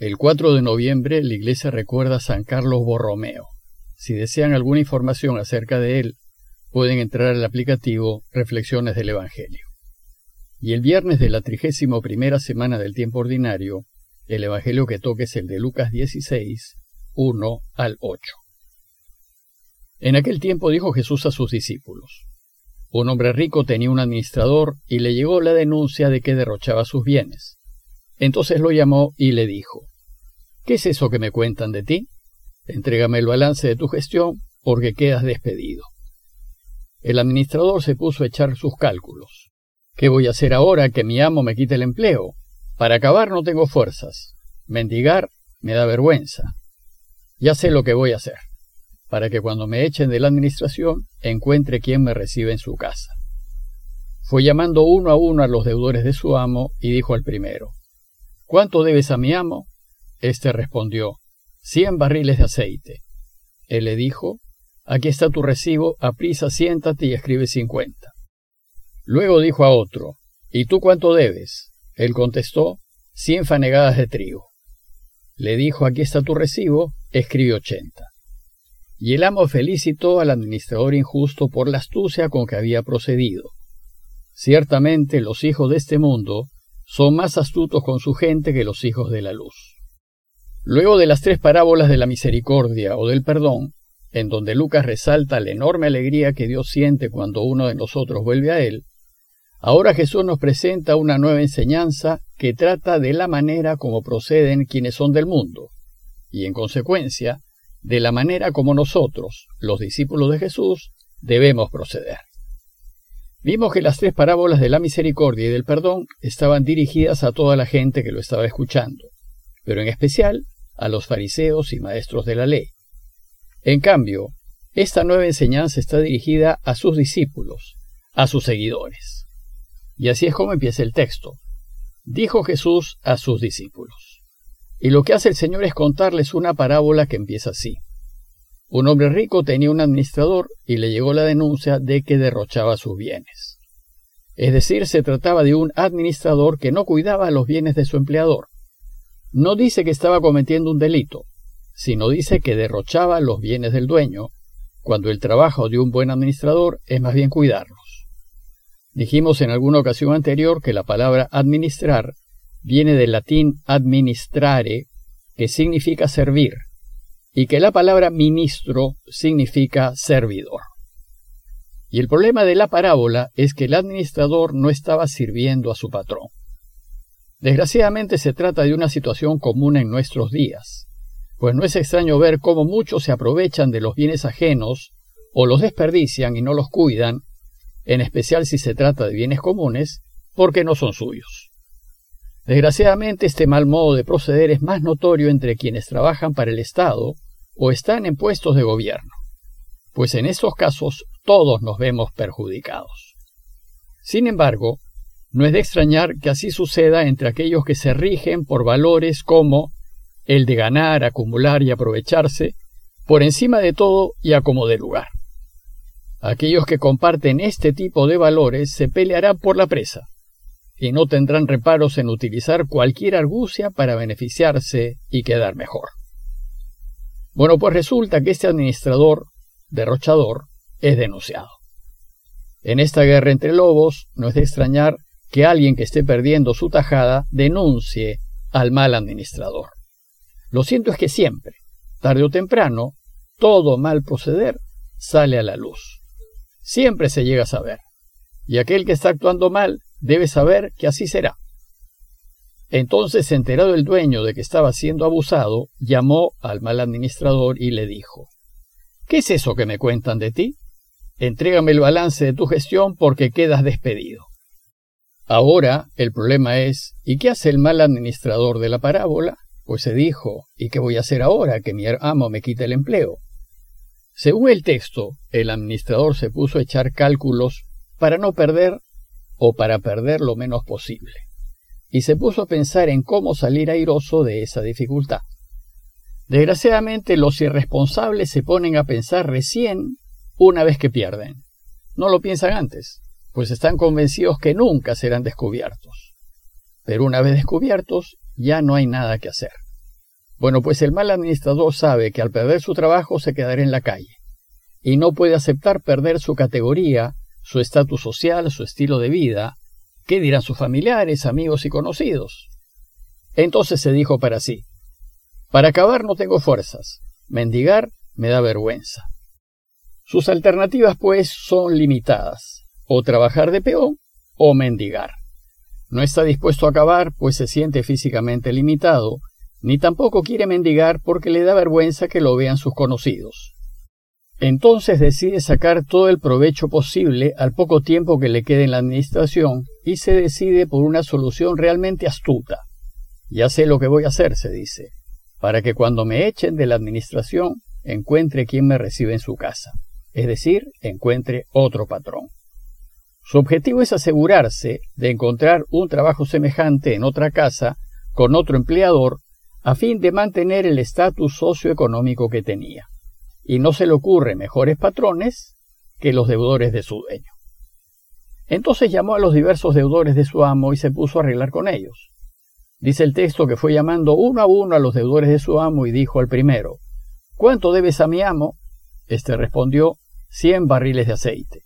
El 4 de noviembre la iglesia recuerda a San Carlos Borromeo. Si desean alguna información acerca de él, pueden entrar al aplicativo Reflexiones del Evangelio. Y el viernes de la trigésimo primera semana del tiempo ordinario, el Evangelio que toque es el de Lucas 16, 1 al 8. En aquel tiempo dijo Jesús a sus discípulos, Un hombre rico tenía un administrador y le llegó la denuncia de que derrochaba sus bienes. Entonces lo llamó y le dijo, ¿Qué es eso que me cuentan de ti? Entrégame el balance de tu gestión porque quedas despedido. El administrador se puso a echar sus cálculos. ¿Qué voy a hacer ahora que mi amo me quite el empleo? Para acabar no tengo fuerzas. Mendigar me da vergüenza. Ya sé lo que voy a hacer, para que cuando me echen de la administración encuentre quien me reciba en su casa. Fue llamando uno a uno a los deudores de su amo y dijo al primero, ¿Cuánto debes a mi amo? Este respondió, cien barriles de aceite. Él le dijo, aquí está tu recibo, aprisa siéntate y escribe cincuenta. Luego dijo a otro, ¿y tú cuánto debes? Él contestó, cien fanegadas de trigo. Le dijo, aquí está tu recibo, escribe ochenta. Y el amo felicitó al administrador injusto por la astucia con que había procedido. Ciertamente los hijos de este mundo son más astutos con su gente que los hijos de la luz. Luego de las tres parábolas de la misericordia o del perdón, en donde Lucas resalta la enorme alegría que Dios siente cuando uno de nosotros vuelve a Él, ahora Jesús nos presenta una nueva enseñanza que trata de la manera como proceden quienes son del mundo, y en consecuencia, de la manera como nosotros, los discípulos de Jesús, debemos proceder. Vimos que las tres parábolas de la misericordia y del perdón estaban dirigidas a toda la gente que lo estaba escuchando, pero en especial a los fariseos y maestros de la ley. En cambio, esta nueva enseñanza está dirigida a sus discípulos, a sus seguidores. Y así es como empieza el texto. Dijo Jesús a sus discípulos. Y lo que hace el Señor es contarles una parábola que empieza así. Un hombre rico tenía un administrador y le llegó la denuncia de que derrochaba sus bienes. Es decir, se trataba de un administrador que no cuidaba los bienes de su empleador, no dice que estaba cometiendo un delito, sino dice que derrochaba los bienes del dueño, cuando el trabajo de un buen administrador es más bien cuidarlos. Dijimos en alguna ocasión anterior que la palabra administrar viene del latín administrare, que significa servir, y que la palabra ministro significa servidor. Y el problema de la parábola es que el administrador no estaba sirviendo a su patrón. Desgraciadamente se trata de una situación común en nuestros días, pues no es extraño ver cómo muchos se aprovechan de los bienes ajenos o los desperdician y no los cuidan, en especial si se trata de bienes comunes, porque no son suyos. Desgraciadamente este mal modo de proceder es más notorio entre quienes trabajan para el Estado o están en puestos de gobierno, pues en estos casos todos nos vemos perjudicados. Sin embargo, no es de extrañar que así suceda entre aquellos que se rigen por valores como el de ganar, acumular y aprovecharse, por encima de todo y a como de lugar. Aquellos que comparten este tipo de valores se pelearán por la presa y no tendrán reparos en utilizar cualquier argucia para beneficiarse y quedar mejor. Bueno, pues resulta que este administrador, derrochador, es denunciado. En esta guerra entre lobos no es de extrañar que alguien que esté perdiendo su tajada denuncie al mal administrador. Lo siento es que siempre, tarde o temprano, todo mal proceder sale a la luz. Siempre se llega a saber. Y aquel que está actuando mal debe saber que así será. Entonces, enterado el dueño de que estaba siendo abusado, llamó al mal administrador y le dijo, ¿Qué es eso que me cuentan de ti? Entrégame el balance de tu gestión porque quedas despedido. Ahora el problema es, ¿y qué hace el mal administrador de la parábola? Pues se dijo, ¿y qué voy a hacer ahora que mi amo me quite el empleo? Según el texto, el administrador se puso a echar cálculos para no perder o para perder lo menos posible, y se puso a pensar en cómo salir airoso de esa dificultad. Desgraciadamente los irresponsables se ponen a pensar recién una vez que pierden. No lo piensan antes pues están convencidos que nunca serán descubiertos. Pero una vez descubiertos, ya no hay nada que hacer. Bueno, pues el mal administrador sabe que al perder su trabajo se quedará en la calle y no puede aceptar perder su categoría, su estatus social, su estilo de vida. ¿Qué dirán sus familiares, amigos y conocidos? Entonces se dijo para sí, para acabar no tengo fuerzas, mendigar me da vergüenza. Sus alternativas, pues, son limitadas, o trabajar de peón o mendigar. No está dispuesto a acabar, pues se siente físicamente limitado, ni tampoco quiere mendigar porque le da vergüenza que lo vean sus conocidos. Entonces decide sacar todo el provecho posible al poco tiempo que le quede en la administración y se decide por una solución realmente astuta. Ya sé lo que voy a hacer, se dice, para que cuando me echen de la administración encuentre quien me recibe en su casa, es decir, encuentre otro patrón. Su objetivo es asegurarse de encontrar un trabajo semejante en otra casa con otro empleador a fin de mantener el estatus socioeconómico que tenía. Y no se le ocurre mejores patrones que los deudores de su dueño. Entonces llamó a los diversos deudores de su amo y se puso a arreglar con ellos. Dice el texto que fue llamando uno a uno a los deudores de su amo y dijo al primero, ¿Cuánto debes a mi amo? Este respondió, cien barriles de aceite.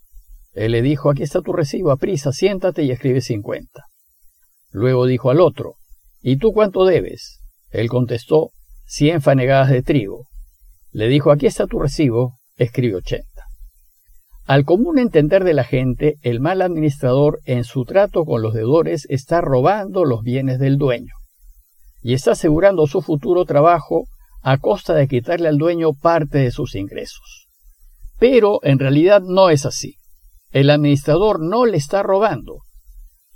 Él le dijo, aquí está tu recibo, a prisa, siéntate y escribe cincuenta. Luego dijo al otro, ¿y tú cuánto debes? Él contestó, cien fanegadas de trigo. Le dijo, aquí está tu recibo, escribe ochenta. Al común entender de la gente, el mal administrador en su trato con los deudores está robando los bienes del dueño y está asegurando su futuro trabajo a costa de quitarle al dueño parte de sus ingresos. Pero en realidad no es así. El administrador no le está robando,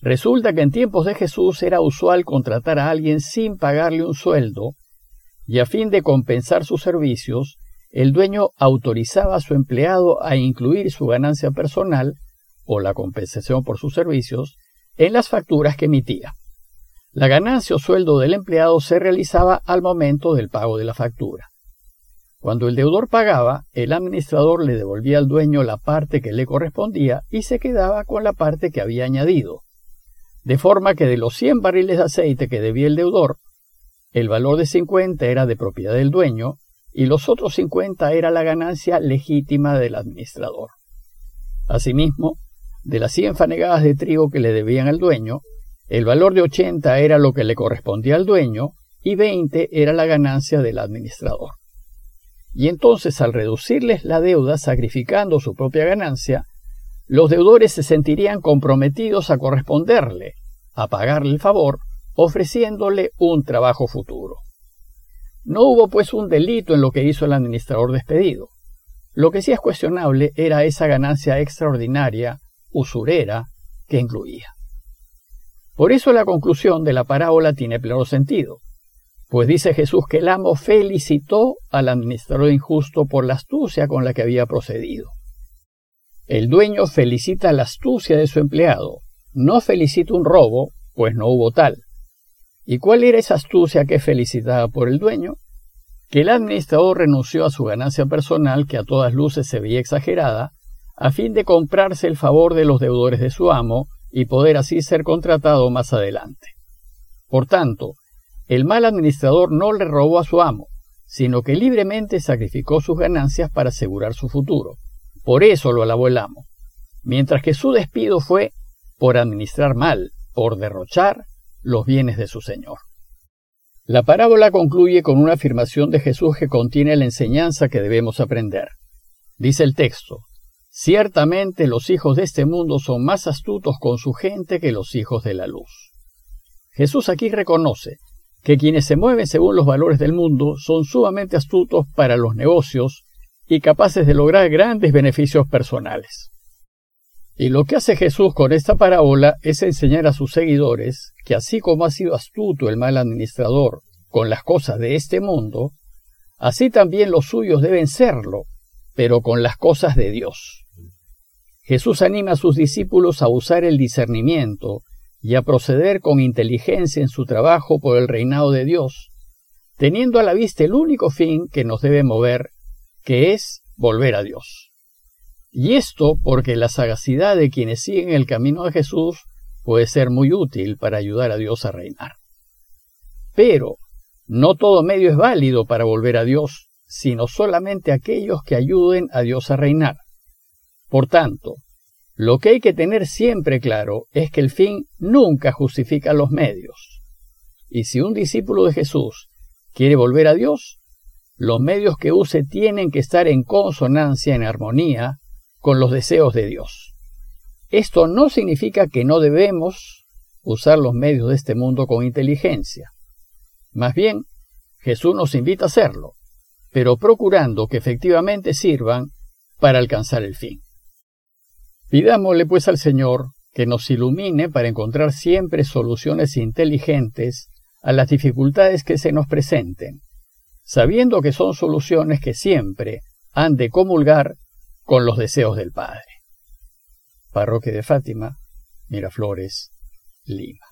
Resulta que en tiempos de Jesús era usual contratar a alguien sin pagarle un sueldo, y a fin de compensar sus servicios, el dueño autorizaba a su empleado a incluir su ganancia personal, o la compensación por sus servicios, en las facturas que emitía. La ganancia o sueldo del empleado se realizaba al momento del pago de la factura. Cuando el deudor pagaba, el administrador le devolvía al dueño la parte que le correspondía y se quedaba con la parte que había añadido de forma que de los 100 barriles de aceite que debía el deudor, el valor de 50 era de propiedad del dueño y los otros 50 era la ganancia legítima del administrador. Asimismo, de las 100 fanegadas de trigo que le debían al dueño, el valor de 80 era lo que le correspondía al dueño y 20 era la ganancia del administrador. Y entonces al reducirles la deuda sacrificando su propia ganancia, los deudores se sentirían comprometidos a corresponderle, a pagarle el favor, ofreciéndole un trabajo futuro. No hubo pues un delito en lo que hizo el administrador despedido. Lo que sí es cuestionable era esa ganancia extraordinaria, usurera, que incluía. Por eso la conclusión de la parábola tiene pleno sentido, pues dice Jesús que el amo felicitó al administrador injusto por la astucia con la que había procedido. El dueño felicita la astucia de su empleado, no felicita un robo, pues no hubo tal. ¿Y cuál era esa astucia que felicitaba por el dueño? Que el administrador renunció a su ganancia personal, que a todas luces se veía exagerada, a fin de comprarse el favor de los deudores de su amo y poder así ser contratado más adelante. Por tanto, el mal administrador no le robó a su amo, sino que libremente sacrificó sus ganancias para asegurar su futuro. Por eso lo alabó el amo, mientras que su despido fue por administrar mal, por derrochar los bienes de su Señor. La parábola concluye con una afirmación de Jesús que contiene la enseñanza que debemos aprender. Dice el texto, Ciertamente los hijos de este mundo son más astutos con su gente que los hijos de la luz. Jesús aquí reconoce que quienes se mueven según los valores del mundo son sumamente astutos para los negocios y capaces de lograr grandes beneficios personales. Y lo que hace Jesús con esta parábola es enseñar a sus seguidores que así como ha sido astuto el mal administrador con las cosas de este mundo, así también los suyos deben serlo, pero con las cosas de Dios. Jesús anima a sus discípulos a usar el discernimiento y a proceder con inteligencia en su trabajo por el reinado de Dios, teniendo a la vista el único fin que nos debe mover que es volver a Dios. Y esto porque la sagacidad de quienes siguen el camino de Jesús puede ser muy útil para ayudar a Dios a reinar. Pero No todo medio es válido para volver a Dios, sino solamente aquellos que ayuden a Dios a reinar. Por tanto, lo que hay que tener siempre claro es que el fin nunca justifica los medios. Y si un discípulo de Jesús quiere volver a Dios, los medios que use tienen que estar en consonancia, en armonía con los deseos de Dios. Esto no significa que no debemos usar los medios de este mundo con inteligencia. Más bien, Jesús nos invita a hacerlo, pero procurando que efectivamente sirvan para alcanzar el fin. Pidámosle pues al Señor que nos ilumine para encontrar siempre soluciones inteligentes a las dificultades que se nos presenten sabiendo que son soluciones que siempre han de comulgar con los deseos del Padre. Parroquia de Fátima, Miraflores, Lima.